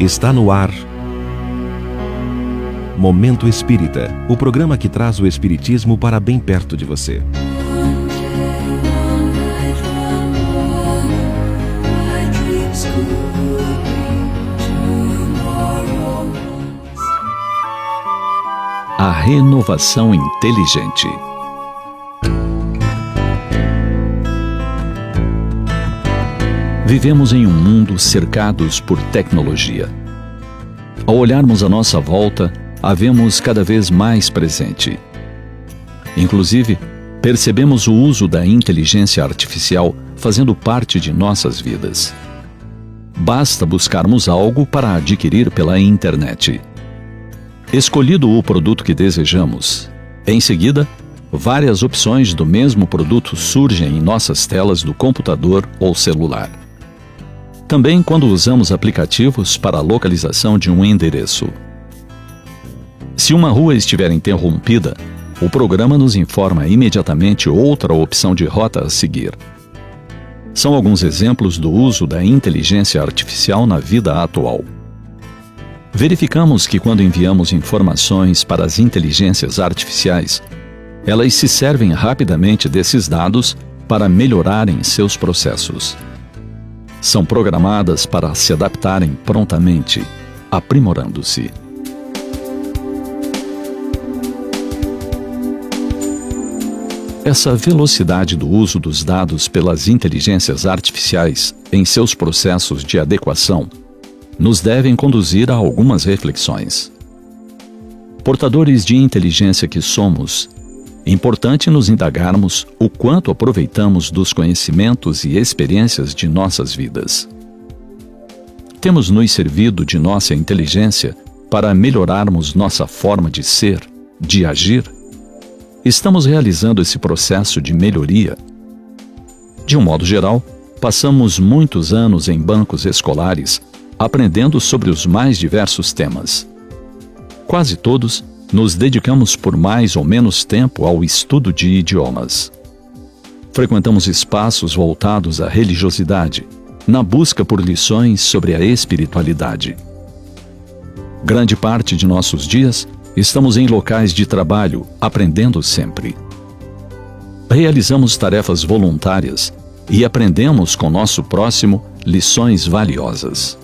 Está no ar. Momento Espírita o programa que traz o Espiritismo para bem perto de você. A renovação inteligente. Vivemos em um mundo cercados por tecnologia. Ao olharmos à nossa volta, a vemos cada vez mais presente. Inclusive, percebemos o uso da inteligência artificial fazendo parte de nossas vidas. Basta buscarmos algo para adquirir pela internet. Escolhido o produto que desejamos, em seguida, várias opções do mesmo produto surgem em nossas telas do computador ou celular. Também quando usamos aplicativos para a localização de um endereço. Se uma rua estiver interrompida, o programa nos informa imediatamente outra opção de rota a seguir. São alguns exemplos do uso da inteligência artificial na vida atual. Verificamos que quando enviamos informações para as inteligências artificiais, elas se servem rapidamente desses dados para melhorarem seus processos são programadas para se adaptarem prontamente, aprimorando-se. Essa velocidade do uso dos dados pelas inteligências artificiais em seus processos de adequação nos devem conduzir a algumas reflexões. Portadores de inteligência que somos, importante nos indagarmos o quanto aproveitamos dos conhecimentos e experiências de nossas vidas. Temos nos servido de nossa inteligência para melhorarmos nossa forma de ser, de agir? Estamos realizando esse processo de melhoria? De um modo geral, passamos muitos anos em bancos escolares aprendendo sobre os mais diversos temas. Quase todos nos dedicamos por mais ou menos tempo ao estudo de idiomas. Frequentamos espaços voltados à religiosidade, na busca por lições sobre a espiritualidade. Grande parte de nossos dias estamos em locais de trabalho, aprendendo sempre. Realizamos tarefas voluntárias e aprendemos com nosso próximo lições valiosas.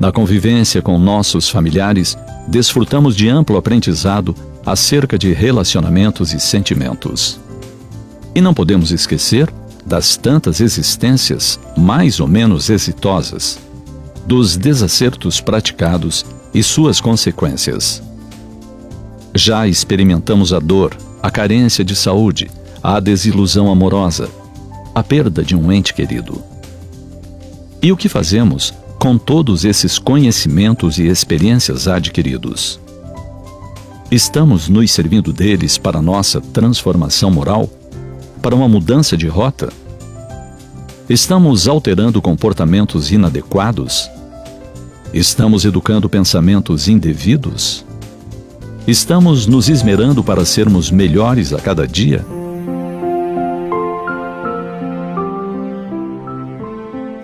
Na convivência com nossos familiares, desfrutamos de amplo aprendizado acerca de relacionamentos e sentimentos. E não podemos esquecer das tantas existências mais ou menos exitosas, dos desacertos praticados e suas consequências. Já experimentamos a dor, a carência de saúde, a desilusão amorosa, a perda de um ente querido. E o que fazemos com todos esses conhecimentos e experiências adquiridos. Estamos nos servindo deles para nossa transformação moral? Para uma mudança de rota? Estamos alterando comportamentos inadequados? Estamos educando pensamentos indevidos? Estamos nos esmerando para sermos melhores a cada dia?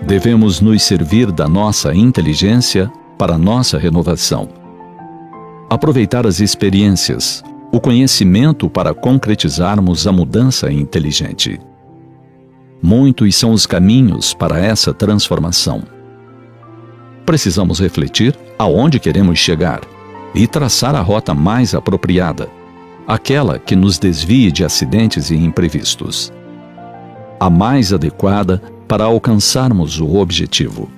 Devemos nos servir da nossa inteligência para nossa renovação. Aproveitar as experiências, o conhecimento para concretizarmos a mudança inteligente. Muitos são os caminhos para essa transformação. Precisamos refletir aonde queremos chegar e traçar a rota mais apropriada, aquela que nos desvie de acidentes e imprevistos. A mais adequada para alcançarmos o objetivo.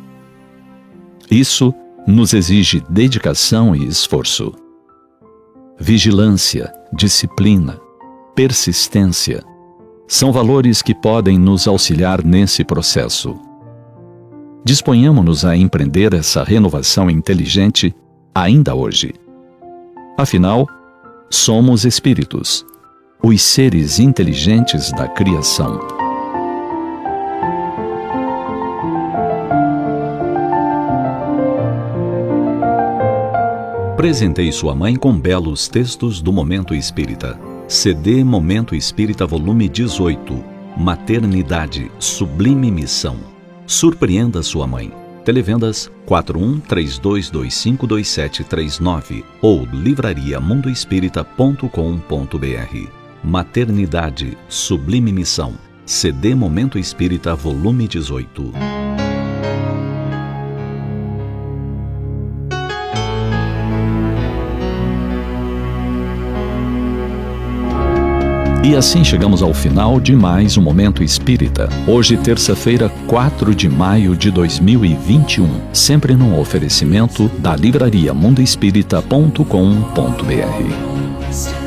Isso nos exige dedicação e esforço. Vigilância, disciplina, persistência são valores que podem nos auxiliar nesse processo. Disponhamos-nos a empreender essa renovação inteligente ainda hoje. Afinal, somos espíritos, os seres inteligentes da criação. Presentei sua mãe com belos textos do Momento Espírita. CD Momento Espírita Volume 18. Maternidade, Sublime Missão. Surpreenda sua mãe. Televendas 41 32252739 ou livrariamundoespírita.com.br. Maternidade Sublime Missão. CD Momento Espírita, volume 18. E assim chegamos ao final de mais um Momento Espírita. Hoje, terça-feira, 4 de maio de 2021. Sempre num oferecimento da livraria mundoespírita.com.br.